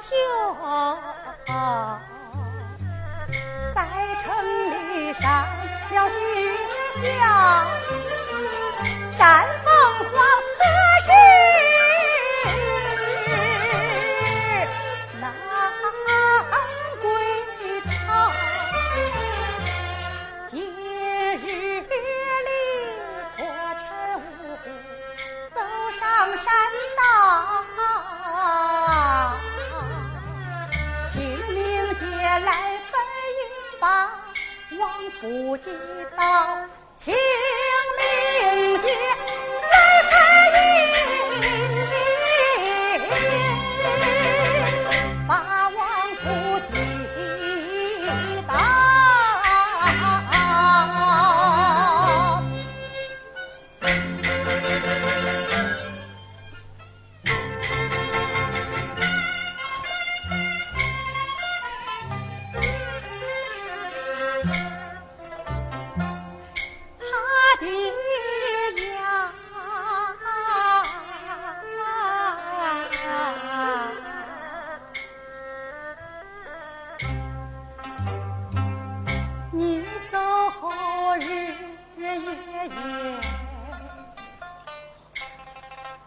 雄在城里山要寻香，山凤凰何时能归巢？节日里破陈舞，走上山。不知道情也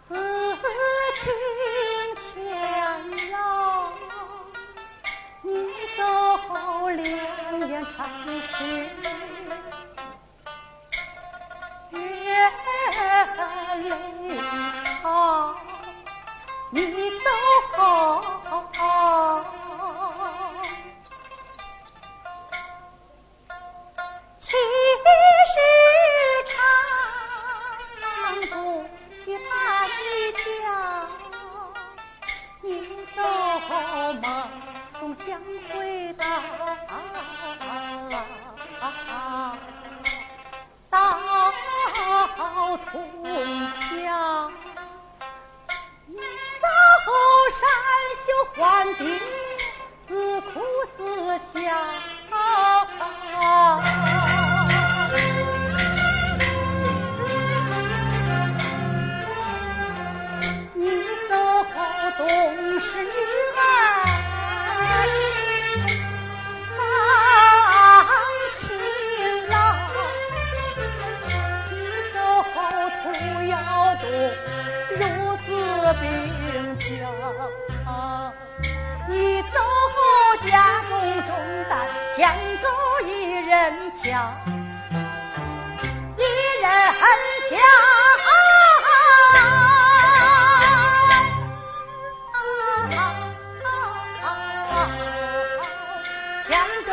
何情浅哟你走后两眼常湿泪重担肩住一人挑，一人挑，肩住。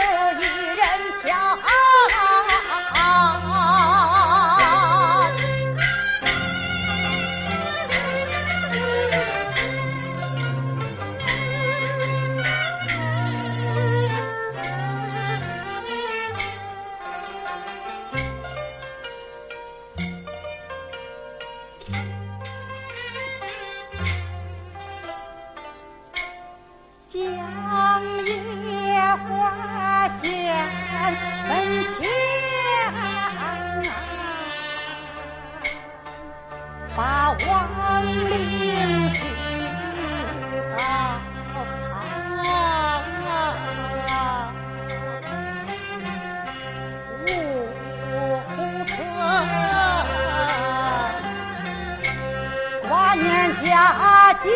门前啊！把亡灵驱啊无存挂念家境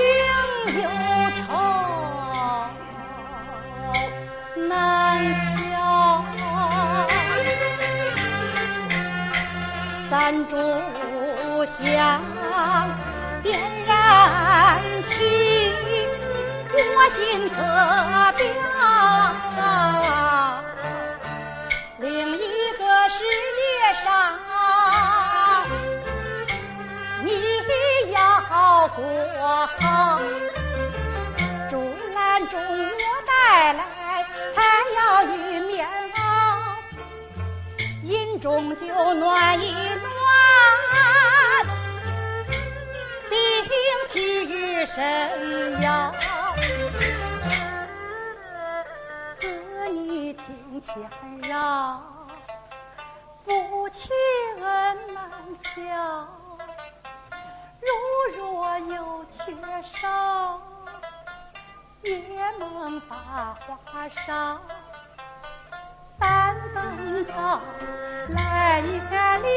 三炷香点燃起我心可标。另一个是夜上，你要过好，竹篮中我带来，还要玉棉袄，银中就暖衣。神药。哥你请谦让，夫妻恩难消。如若有缺少，也能把花梢。但等到来月里，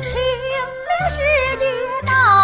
清明时节到。